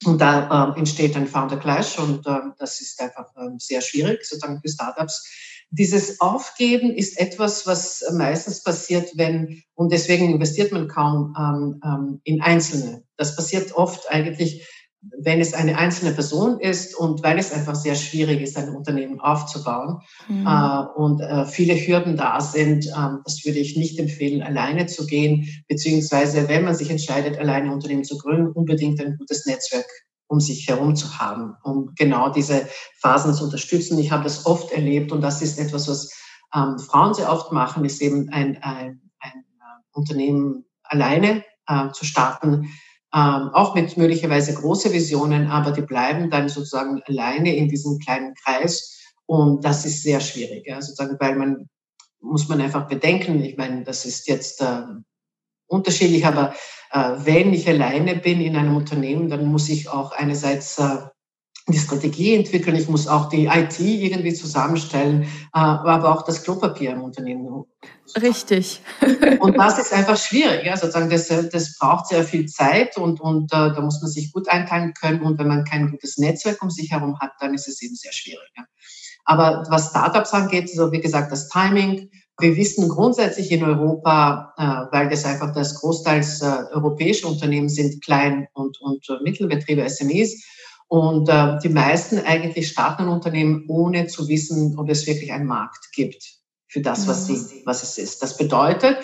Und da äh, entsteht ein Founder Clash und äh, das ist einfach sehr schwierig, sozusagen für Startups dieses Aufgeben ist etwas, was meistens passiert, wenn, und deswegen investiert man kaum ähm, ähm, in Einzelne. Das passiert oft eigentlich, wenn es eine einzelne Person ist und weil es einfach sehr schwierig ist, ein Unternehmen aufzubauen mhm. äh, und äh, viele Hürden da sind, äh, das würde ich nicht empfehlen, alleine zu gehen, beziehungsweise wenn man sich entscheidet, alleine ein Unternehmen zu gründen, unbedingt ein gutes Netzwerk um sich herum zu haben, um genau diese Phasen zu unterstützen. Ich habe das oft erlebt und das ist etwas, was ähm, Frauen sehr oft machen, ist eben ein, ein, ein äh, Unternehmen alleine äh, zu starten, ähm, auch mit möglicherweise große Visionen, aber die bleiben dann sozusagen alleine in diesem kleinen Kreis und das ist sehr schwierig, ja, sozusagen, weil man muss man einfach bedenken. Ich meine, das ist jetzt äh, unterschiedlich, aber äh, wenn ich alleine bin in einem Unternehmen, dann muss ich auch einerseits äh, die Strategie entwickeln, ich muss auch die IT irgendwie zusammenstellen, äh, aber auch das Klopapier im Unternehmen. Richtig. *laughs* Und das ist einfach schwierig. Ja, sozusagen das, das braucht sehr viel Zeit und, und äh, da muss man sich gut einteilen können. Und wenn man kein gutes Netzwerk um sich herum hat, dann ist es eben sehr schwierig. Ja. Aber was Startups angeht, so wie gesagt, das Timing, wir wissen grundsätzlich in Europa, äh, weil das einfach das großteils äh, europäische Unternehmen sind, Klein- und, und äh, Mittelbetriebe, SMEs. Und äh, die meisten eigentlich starten Unternehmen, ohne zu wissen, ob es wirklich einen Markt gibt für das, was, sie, was es ist. Das bedeutet,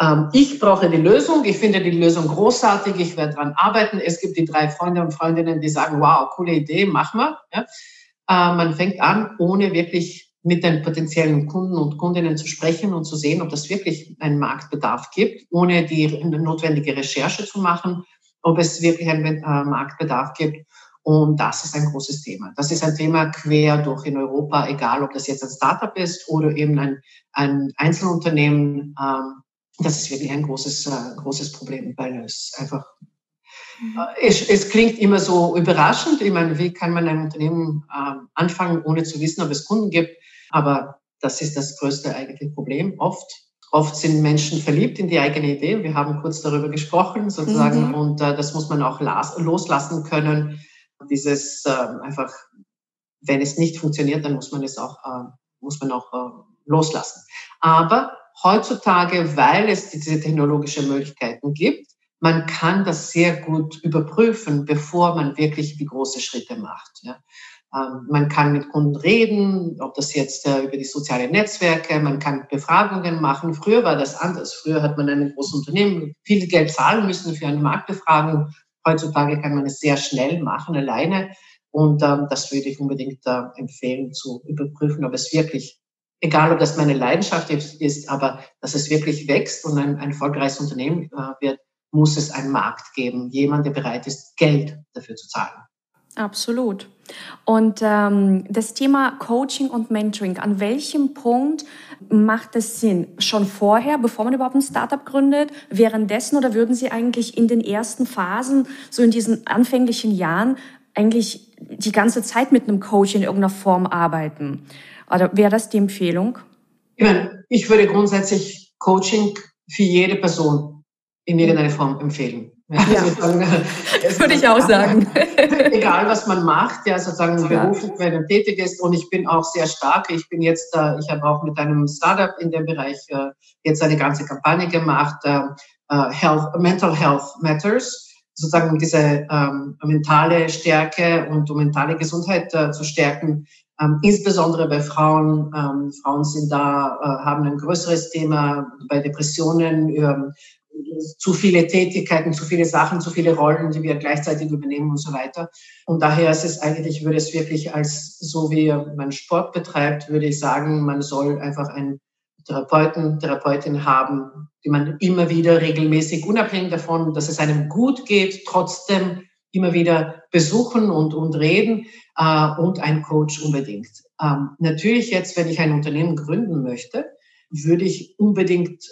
Ähm, ich brauche die Lösung. Ich finde die Lösung großartig. Ich werde daran arbeiten. Es gibt die drei Freunde und Freundinnen, die sagen, wow, coole Idee, machen wir. Ja? Äh, man fängt an, ohne wirklich mit den potenziellen Kunden und Kundinnen zu sprechen und zu sehen, ob das wirklich einen Marktbedarf gibt, ohne die notwendige Recherche zu machen, ob es wirklich einen äh, Marktbedarf gibt. Und das ist ein großes Thema. Das ist ein Thema quer durch in Europa, egal ob das jetzt ein Startup ist oder eben ein, ein Einzelunternehmen. Ähm, das ist wirklich ein großes, äh, großes Problem, weil es einfach, mhm. äh, es, es klingt immer so überraschend. Ich meine, wie kann man ein Unternehmen äh, anfangen, ohne zu wissen, ob es Kunden gibt? Aber das ist das größte eigentliche Problem oft. Oft sind Menschen verliebt in die eigene Idee. Wir haben kurz darüber gesprochen, sozusagen. Mhm. Und äh, das muss man auch loslassen können dieses äh, einfach, wenn es nicht funktioniert, dann muss man es auch, äh, muss man auch äh, loslassen. Aber heutzutage, weil es diese technologischen Möglichkeiten gibt, man kann das sehr gut überprüfen, bevor man wirklich die großen Schritte macht. Ja. Ähm, man kann mit Kunden reden, ob das jetzt äh, über die sozialen Netzwerke, man kann Befragungen machen. Früher war das anders. Früher hat man ein großes Unternehmen viel Geld zahlen müssen für eine Marktbefragung Heutzutage kann man es sehr schnell machen, alleine. Und ähm, das würde ich unbedingt äh, empfehlen, zu überprüfen, ob es wirklich, egal ob das meine Leidenschaft ist, aber dass es wirklich wächst und ein, ein erfolgreiches Unternehmen äh, wird, muss es einen Markt geben, jemand, der bereit ist, Geld dafür zu zahlen. Absolut. Und ähm, das Thema Coaching und Mentoring, an welchem Punkt macht es Sinn? Schon vorher, bevor man überhaupt ein Startup gründet, währenddessen oder würden Sie eigentlich in den ersten Phasen, so in diesen anfänglichen Jahren, eigentlich die ganze Zeit mit einem Coach in irgendeiner Form arbeiten? Oder wäre das die Empfehlung? Ich, meine, ich würde grundsätzlich Coaching für jede Person in irgendeiner Form empfehlen. Ja, sozusagen, würde ich auch sagen. *laughs* Egal, was man macht, ja, sozusagen beruflich, wenn man tätig ist. Und ich bin auch sehr stark. Ich bin jetzt, äh, ich habe auch mit einem Startup in dem Bereich äh, jetzt eine ganze Kampagne gemacht, äh, Health, Mental Health Matters, sozusagen diese ähm, mentale Stärke und um mentale Gesundheit äh, zu stärken. Ähm, insbesondere bei Frauen. Ähm, Frauen sind da, äh, haben ein größeres Thema bei Depressionen, ähm, zu viele Tätigkeiten, zu viele Sachen, zu viele Rollen, die wir gleichzeitig übernehmen und so weiter. Und daher ist es eigentlich, würde es wirklich als, so wie man Sport betreibt, würde ich sagen, man soll einfach einen Therapeuten, Therapeutin haben, die man immer wieder regelmäßig, unabhängig davon, dass es einem gut geht, trotzdem immer wieder besuchen und, und reden äh, und ein Coach unbedingt. Ähm, natürlich jetzt, wenn ich ein Unternehmen gründen möchte, würde ich unbedingt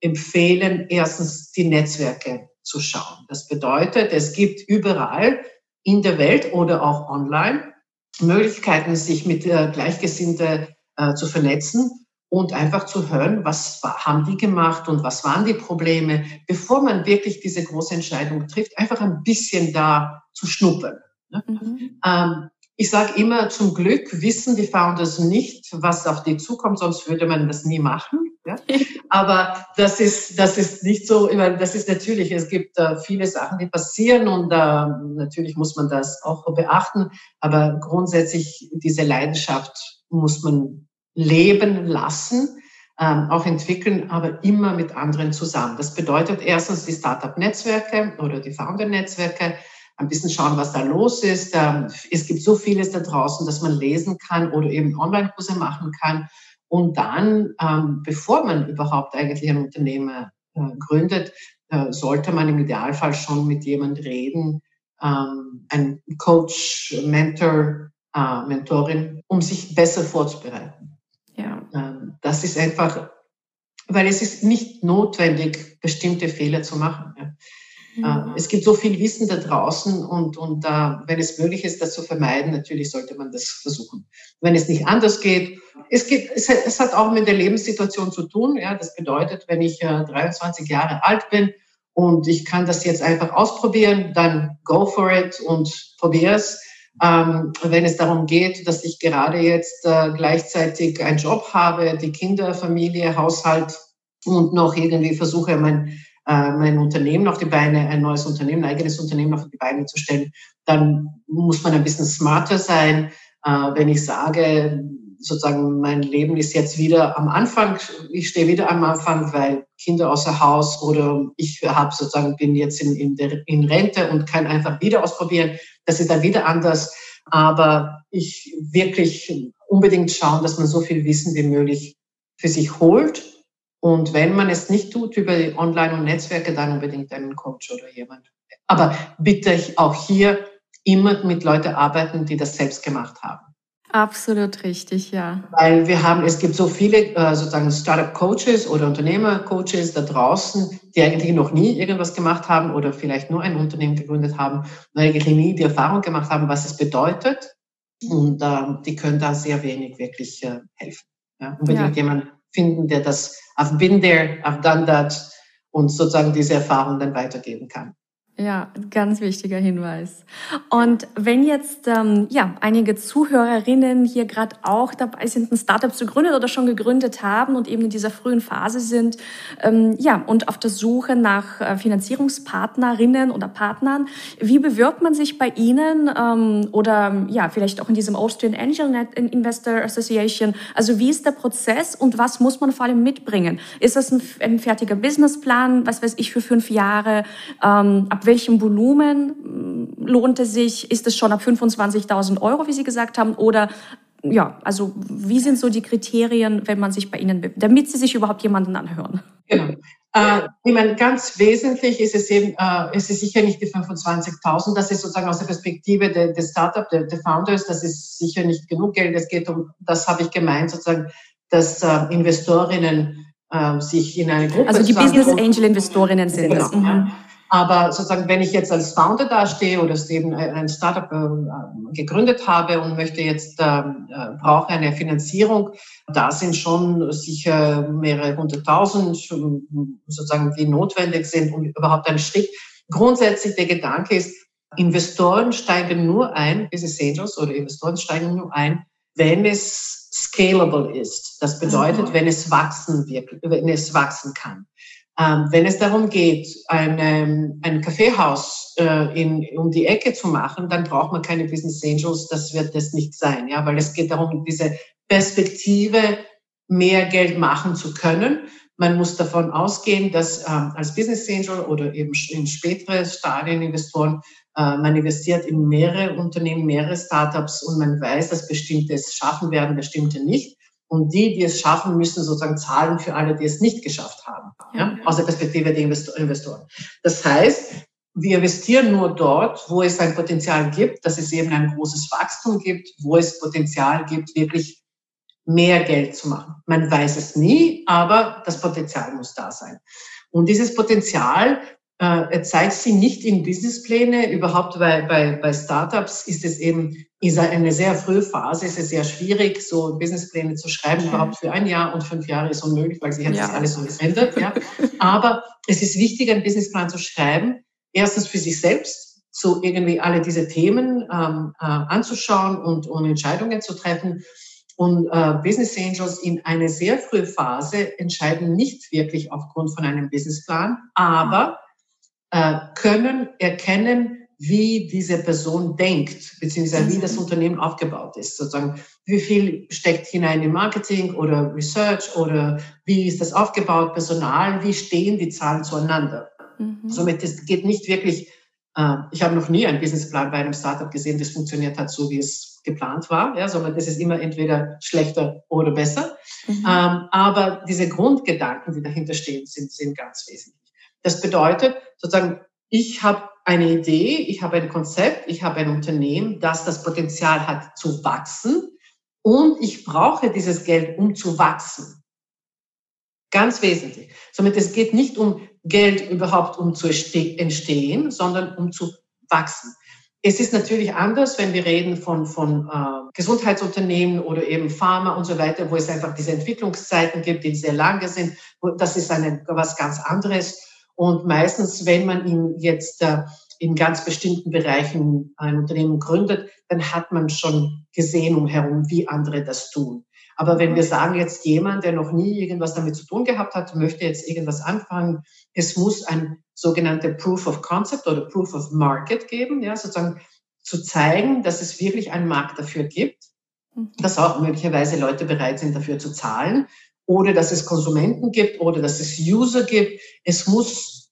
empfehlen, erstens die Netzwerke zu schauen. Das bedeutet, es gibt überall in der Welt oder auch online Möglichkeiten, sich mit äh, Gleichgesinnten äh, zu vernetzen und einfach zu hören, was haben die gemacht und was waren die Probleme, bevor man wirklich diese große Entscheidung trifft, einfach ein bisschen da zu schnuppern. Ne? Mhm. Ähm, ich sage immer, zum Glück wissen die Founders nicht, was auf die zukommt, sonst würde man das nie machen. Ja? *laughs* Aber das ist, das ist nicht so, ich meine, das ist natürlich, es gibt äh, viele Sachen, die passieren und äh, natürlich muss man das auch beachten. Aber grundsätzlich diese Leidenschaft muss man leben lassen, ähm, auch entwickeln, aber immer mit anderen zusammen. Das bedeutet erstens die Startup-Netzwerke oder die Founder-Netzwerke, ein bisschen schauen, was da los ist. Ähm, es gibt so vieles da draußen, dass man lesen kann oder eben Online-Kurse machen kann. Und dann, ähm, bevor man überhaupt eigentlich ein Unternehmen äh, gründet, äh, sollte man im Idealfall schon mit jemand reden, ähm, ein Coach, Mentor, äh, Mentorin, um sich besser vorzubereiten. Ja. Das ist einfach, weil es ist nicht notwendig, bestimmte Fehler zu machen. Ja. Mhm. Es gibt so viel Wissen da draußen und, und äh, wenn es möglich ist, das zu vermeiden, natürlich sollte man das versuchen. Wenn es nicht anders geht, es, geht, es, es hat auch mit der Lebenssituation zu tun. Ja, das bedeutet, wenn ich äh, 23 Jahre alt bin und ich kann das jetzt einfach ausprobieren, dann go for it und probiere es. Ähm, wenn es darum geht, dass ich gerade jetzt äh, gleichzeitig einen Job habe, die Kinder, Familie, Haushalt und noch irgendwie versuche, mein äh, mein Unternehmen auf die Beine, ein neues Unternehmen, ein eigenes Unternehmen auf die Beine zu stellen, dann muss man ein bisschen smarter sein. Äh, wenn ich sage, sozusagen mein Leben ist jetzt wieder am Anfang. Ich stehe wieder am Anfang, weil Kinder außer Haus oder ich habe sozusagen bin jetzt in, in, der, in Rente und kann einfach wieder ausprobieren. Das ist dann wieder anders. Aber ich wirklich unbedingt schauen, dass man so viel Wissen wie möglich für sich holt. Und wenn man es nicht tut über die Online- und Netzwerke, dann unbedingt einen Coach oder jemand. Aber bitte auch hier immer mit Leuten arbeiten, die das selbst gemacht haben. Absolut richtig, ja. Weil wir haben, es gibt so viele äh, sozusagen Startup-Coaches oder Unternehmer-Coaches da draußen, die eigentlich noch nie irgendwas gemacht haben oder vielleicht nur ein Unternehmen gegründet haben und eigentlich nie die Erfahrung gemacht haben, was es bedeutet. Und äh, die können da sehr wenig wirklich äh, helfen. Ja, unbedingt ja. jemand finden, der das I've been there, I've done that und sozusagen diese Erfahrung dann weitergeben kann. Ja, ganz wichtiger Hinweis. Und wenn jetzt ähm, ja einige Zuhörerinnen hier gerade auch dabei sind, ein Startup zu gründen oder schon gegründet haben und eben in dieser frühen Phase sind, ähm, ja und auf der Suche nach äh, Finanzierungspartnerinnen oder Partnern, wie bewirbt man sich bei Ihnen ähm, oder ja vielleicht auch in diesem Austrian Angel Investor Association? Also wie ist der Prozess und was muss man vor allem mitbringen? Ist das ein, ein fertiger Businessplan? Was weiß ich für fünf Jahre? Ähm, ab welchem Volumen mm, lohnt es sich? Ist es schon ab 25.000 Euro, wie Sie gesagt haben? Oder ja, also wie sind so die Kriterien, wenn man sich bei Ihnen, damit Sie sich überhaupt jemanden anhören? Genau. Äh, ich meine, ganz wesentlich ist es eben, äh, es ist sicher nicht die 25.000, das ist sozusagen aus der Perspektive des de Startup, der de Founders, das ist sicher nicht genug Geld. Es geht um, das habe ich gemeint, sozusagen, dass äh, Investorinnen äh, sich in eine Gruppe Also die Business Angel Investorinnen sind genau, das. Mhm. Ja. Aber sozusagen, wenn ich jetzt als Founder dastehe oder eben ein Startup äh, gegründet habe und möchte jetzt, ähm, äh, brauche eine Finanzierung, da sind schon sicher mehrere hunderttausend sozusagen, die notwendig sind, um überhaupt einen Schritt. Grundsätzlich der Gedanke ist, Investoren steigen nur ein, Business Angels oder Investoren steigen nur ein, wenn es scalable ist. Das bedeutet, mhm. wenn es wachsen wird, wenn es wachsen kann. Ähm, wenn es darum geht, ein, ein Kaffeehaus äh, in, um die Ecke zu machen, dann braucht man keine Business Angels, das wird das nicht sein, ja, weil es geht darum, diese Perspektive, mehr Geld machen zu können. Man muss davon ausgehen, dass ähm, als Business Angel oder eben in spätere Stadien Investoren, äh, man investiert in mehrere Unternehmen, mehrere Startups und man weiß, dass bestimmte es schaffen werden, bestimmte nicht. Und die, die es schaffen, müssen sozusagen zahlen für alle, die es nicht geschafft haben, ja, aus der Perspektive der Investoren. Das heißt, wir investieren nur dort, wo es ein Potenzial gibt, dass es eben ein großes Wachstum gibt, wo es Potenzial gibt, wirklich mehr Geld zu machen. Man weiß es nie, aber das Potenzial muss da sein. Und dieses Potenzial äh, zeigt sie nicht in Businesspläne. Überhaupt bei, bei, bei Startups ist es eben ist eine sehr frühe Phase, ist es sehr schwierig, so Businesspläne zu schreiben. Überhaupt für ein Jahr und fünf Jahre ist unmöglich, weil sich hat ja. alles so geändert. Ja. Aber es ist wichtig, einen Businessplan zu schreiben. Erstens für sich selbst, so irgendwie alle diese Themen ähm, äh, anzuschauen und, und Entscheidungen zu treffen. Und äh, Business Angels in eine sehr frühe Phase entscheiden nicht wirklich aufgrund von einem Businessplan, aber äh, können erkennen, wie diese Person denkt, beziehungsweise wie das mhm. Unternehmen aufgebaut ist. Sozusagen, wie viel steckt hinein in Marketing oder Research oder wie ist das aufgebaut, Personal, wie stehen die Zahlen zueinander. Mhm. Somit es geht nicht wirklich, äh, ich habe noch nie einen Businessplan bei einem Startup gesehen, das funktioniert hat, so wie es geplant war, ja, sondern das ist immer entweder schlechter oder besser. Mhm. Ähm, aber diese Grundgedanken, die dahinter stehen, sind, sind ganz wesentlich. Das bedeutet sozusagen, ich habe eine Idee, ich habe ein Konzept, ich habe ein Unternehmen, das das Potenzial hat zu wachsen und ich brauche dieses Geld, um zu wachsen. Ganz wesentlich. Somit es geht nicht um Geld überhaupt, um zu entstehen, sondern um zu wachsen. Es ist natürlich anders, wenn wir reden von, von äh, Gesundheitsunternehmen oder eben Pharma und so weiter, wo es einfach diese Entwicklungszeiten gibt, die sehr lange sind. Das ist eine, was ganz anderes. Und meistens, wenn man ihn jetzt äh, in ganz bestimmten Bereichen ein Unternehmen gründet, dann hat man schon gesehen umherum, wie andere das tun. Aber wenn wir sagen, jetzt jemand, der noch nie irgendwas damit zu tun gehabt hat, möchte jetzt irgendwas anfangen, es muss ein sogenannte Proof of Concept oder Proof of Market geben, ja, sozusagen zu zeigen, dass es wirklich einen Markt dafür gibt. mhm. dass auch möglicherweise Leute bereit sind, dafür zu zahlen oder dass es Konsumenten gibt oder dass es User gibt. Es muss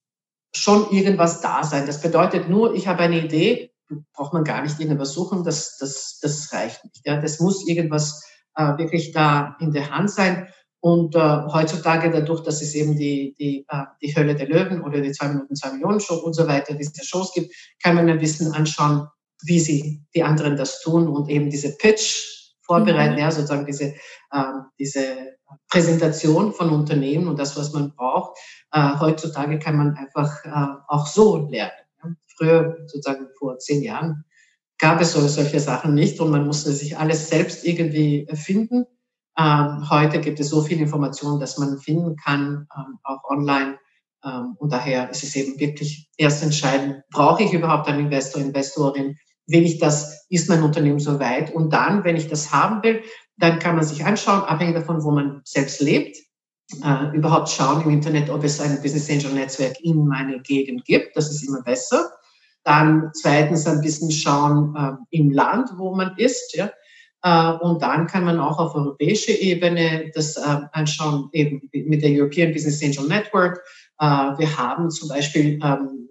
schon irgendwas da sein. Das bedeutet nur, ich habe eine Idee, braucht man gar nicht irgendwas suchen, das, das, das reicht nicht. Ja. Das muss irgendwas äh, wirklich da in der Hand sein. Und äh, heutzutage dadurch, dass es eben die, die, äh, die Hölle der Löwen oder die zwei Minuten, zwei Millionen Show und so weiter, diese Shows gibt, kann man ein bisschen anschauen, wie sie die anderen das tun und eben diese Pitch vorbereiten, mhm. ja, sozusagen diese, äh, diese Präsentation von Unternehmen und das, was man braucht. Äh, heutzutage kann man einfach äh, auch so lernen. Früher, sozusagen vor zehn Jahren, gab es solche Sachen nicht und man musste sich alles selbst irgendwie erfinden. Ähm, heute gibt es so viel Information, dass man finden kann, ähm, auch online. Ähm, und daher ist es eben wirklich erst entscheidend, brauche ich überhaupt einen Investor, Investorin? Will ich das? Ist mein Unternehmen so weit? Und dann, wenn ich das haben will, dann kann man sich anschauen, abhängig davon, wo man selbst lebt, äh, überhaupt schauen im Internet, ob es ein Business Angel Netzwerk in meiner Gegend gibt. Das ist immer besser. Dann zweitens ein bisschen schauen äh, im Land, wo man ist. Ja? Äh, und dann kann man auch auf europäischer Ebene das äh, anschauen, eben mit der European Business Angel Network. Äh, wir haben zum Beispiel ähm,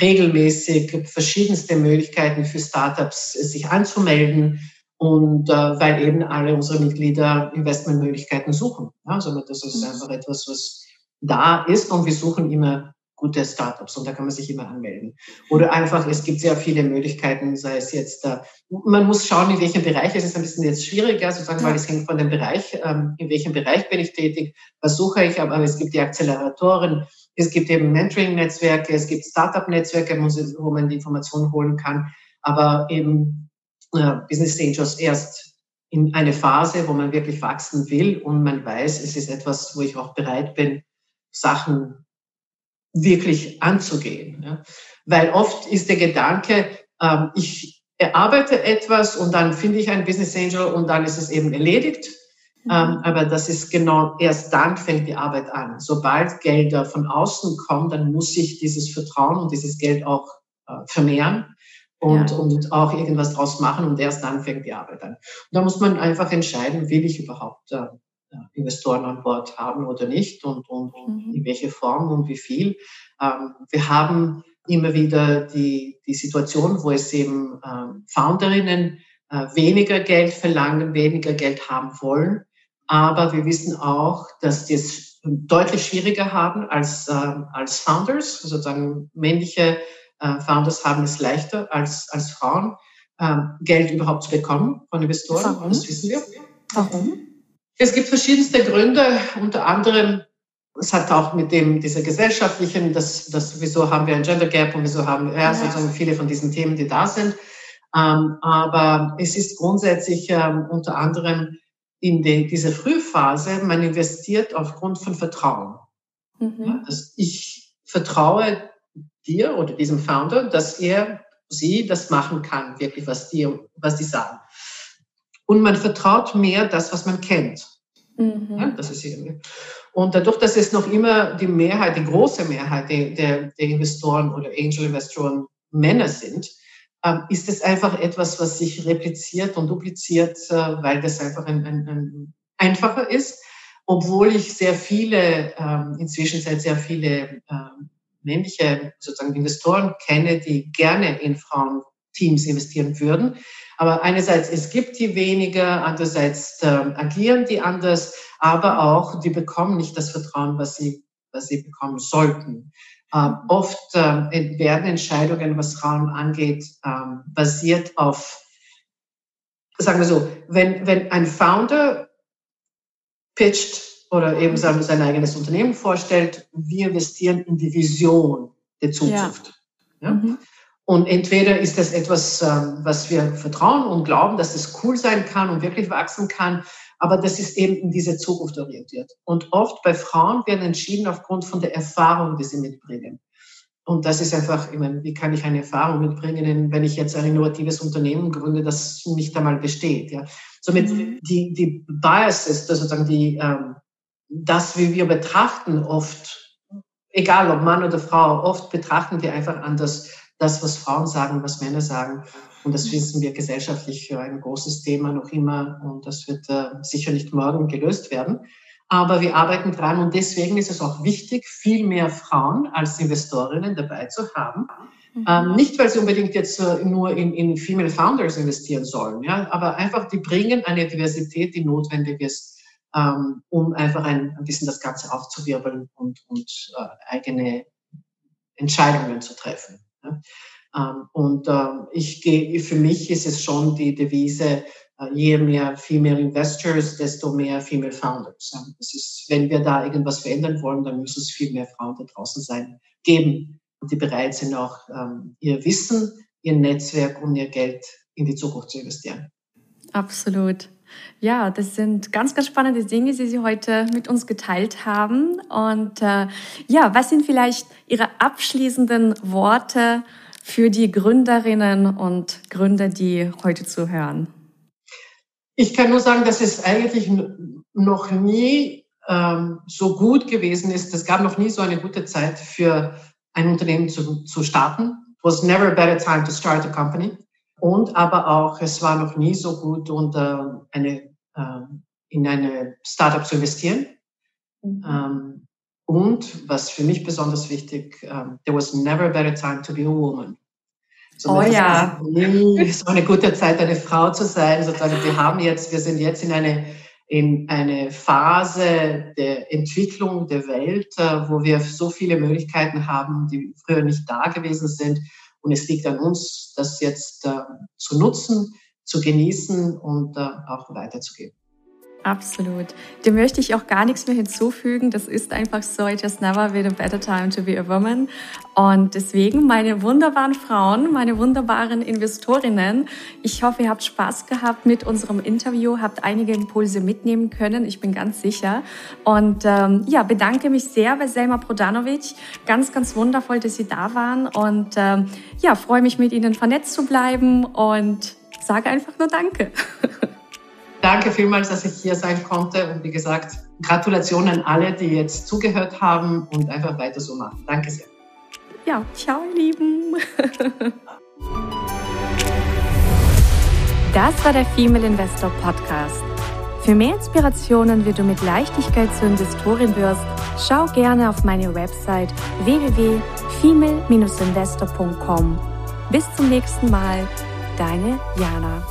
regelmäßig verschiedenste Möglichkeiten für Startups, sich anzumelden. Und weil eben alle unsere Mitglieder Investmentmöglichkeiten suchen. Also das ist mhm. einfach etwas, was da ist und wir suchen immer gute Startups und da kann man sich immer anmelden. Oder einfach, es gibt sehr viele Möglichkeiten, sei es jetzt, äh, man muss schauen, in welchem Bereich, es ist ein bisschen jetzt schwieriger, sozusagen, weil es hängt von dem Bereich, ähm, in welchem Bereich bin ich tätig, was suche ich, aber es gibt die Acceleratoren, es gibt eben Mentoring-Netzwerke, es gibt Startup-Netzwerke, wo man die Informationen holen kann, aber eben äh, Business Angels erst in eine Phase, wo man wirklich wachsen will und man weiß, es ist etwas, wo ich auch bereit bin, Sachen wirklich anzugehen. Ja. Weil oft ist der Gedanke, ähm, ich erarbeite etwas und dann finde ich einen Business Angel und dann ist es eben erledigt. Mhm. Ähm, aber das ist genau, erst dann fängt die Arbeit an. Sobald Gelder von außen kommen, dann muss ich dieses Vertrauen und dieses Geld auch äh, vermehren und, ja. und auch irgendwas draus machen und erst dann fängt die Arbeit an. Und da muss man einfach entscheiden, will ich überhaupt äh, Investoren an Bord haben oder nicht und, und, und mhm. in welche Form und wie viel. Ähm, wir haben immer wieder die, die Situation, wo es eben ähm, Founderinnen äh, weniger Geld verlangen, weniger Geld haben wollen. Aber wir wissen auch, dass die es deutlich schwieriger haben als, äh, als Founders. Sozusagen männliche äh, Founders haben es leichter als, als Frauen, äh, Geld überhaupt zu bekommen von Investoren. Warum? Das wissen wir. Warum? Es gibt verschiedenste Gründe, unter anderem, es hat auch mit dem, dieser gesellschaftlichen, das, das, wieso haben wir ein Gender Gap und wieso haben wir ja, sozusagen viele von diesen Themen, die da sind. Ähm, aber es ist grundsätzlich ähm, unter anderem in die, diese Frühphase, man investiert aufgrund von Vertrauen. Mhm. Ja, dass ich vertraue dir oder diesem Founder, dass er, sie das machen kann, wirklich, was die, was die sagen. Und man vertraut mehr das, was man kennt. Mhm. Ja, das ist irgendwie. Und dadurch, dass es noch immer die Mehrheit, die große Mehrheit der, der, der Investoren oder Angel-Investoren Männer sind, ähm, ist es einfach etwas, was sich repliziert und dupliziert, äh, weil das einfach ein, ein, ein einfacher ist. Obwohl ich sehr viele, ähm, inzwischen seit sehr viele ähm, männliche sozusagen Investoren kenne, die gerne in Frauenteams investieren würden. Aber einerseits, es gibt die weniger, andererseits äh, agieren die anders, aber auch, die bekommen nicht das Vertrauen, was sie, was sie bekommen sollten. Ähm, oft äh, werden Entscheidungen, was Frauen angeht, ähm, basiert auf, sagen wir so, wenn, wenn ein Founder pitcht oder eben sein, sein eigenes Unternehmen vorstellt, wir investieren in die Vision der Zukunft. Ja. ja? Mhm. Und entweder ist das etwas, ähm, was wir vertrauen und glauben, dass es cool sein kann und wirklich wachsen kann, aber das ist eben in diese Zukunft orientiert. Und oft bei Frauen werden entschieden aufgrund von der Erfahrung, die sie mitbringen. Und das ist einfach, ich meine, wie kann ich eine Erfahrung mitbringen, wenn ich jetzt ein innovatives Unternehmen gründe, das nicht einmal besteht. Ja? Somit mhm. die, die Biases, das sozusagen die, ähm, das, wie wir betrachten, oft, egal ob Mann oder Frau, oft betrachten wir einfach anders das, was Frauen sagen, was Männer sagen. Und das wissen wir gesellschaftlich ein großes Thema noch immer und das wird äh, sicher nicht morgen gelöst werden. Aber wir arbeiten dran und deswegen ist es auch wichtig, viel mehr Frauen als Investorinnen dabei zu haben. Mhm. Ähm, nicht, weil sie unbedingt jetzt äh, nur in, in Female Founders investieren sollen, ja, aber einfach, die bringen eine Diversität, die notwendig ist, ähm, um einfach ein, ein bisschen das Ganze aufzuwirbeln und, und äh, eigene Entscheidungen zu treffen. Ja. Ähm, und äh, ich gehe, für mich ist es schon die Devise, äh, je mehr Female Investors, desto mehr Female Founders. Das ist, wenn wir da irgendwas verändern wollen, dann müssen es viel mehr Frauen da draußen sein, geben, die bereit sind, auch ähm, ihr Wissen, ihr Netzwerk und ihr Geld in die Zukunft zu investieren. Absolut. Ja, das sind ganz, ganz spannende Dinge, die Sie heute mit uns geteilt haben. Und äh, ja, was sind vielleicht Ihre abschließenden Worte für die Gründerinnen und Gründer, die heute zuhören? Ich kann nur sagen, dass es eigentlich noch nie ähm, so gut gewesen ist. Es gab noch nie so eine gute Zeit für ein Unternehmen zu, zu starten. It was never a better time to start a company. Und aber auch, es war noch nie so gut, unter eine, äh, in eine Startup zu investieren. Mhm. Ähm, und was für mich besonders wichtig, um, ähm, there was never a better time to be a woman. So oh ja. Es war *laughs* eine gute Zeit, eine Frau zu sein. Sozusagen, wir haben jetzt, wir sind jetzt in eine, in eine Phase der Entwicklung der Welt, äh, wo wir so viele Möglichkeiten haben, die früher nicht da gewesen sind. Und es liegt an uns, das jetzt äh, zu nutzen, zu genießen und äh, auch weiterzugeben. Absolut. Dem möchte ich auch gar nichts mehr hinzufügen. Das ist einfach so, it has never been a better time to be a woman. Und deswegen meine wunderbaren Frauen, meine wunderbaren Investorinnen, ich hoffe, ihr habt Spaß gehabt mit unserem Interview, habt einige Impulse mitnehmen können, ich bin ganz sicher. Und ähm, ja, bedanke mich sehr bei Selma Prodanovic. Ganz, ganz wundervoll, dass Sie da waren. Und ähm, ja, freue mich mit Ihnen vernetzt zu bleiben und sage einfach nur Danke. *laughs* Danke vielmals, dass ich hier sein konnte. Und wie gesagt, Gratulation an alle, die jetzt zugehört haben und einfach weiter so machen. Danke sehr. Ja, ciao, ihr Lieben. *laughs* Das war der Female Investor Podcast. Für mehr Inspirationen, wie du mit Leichtigkeit zur Investorin wirst, schau gerne auf meine Website www.female-investor.com. Bis zum nächsten Mal, deine Jana.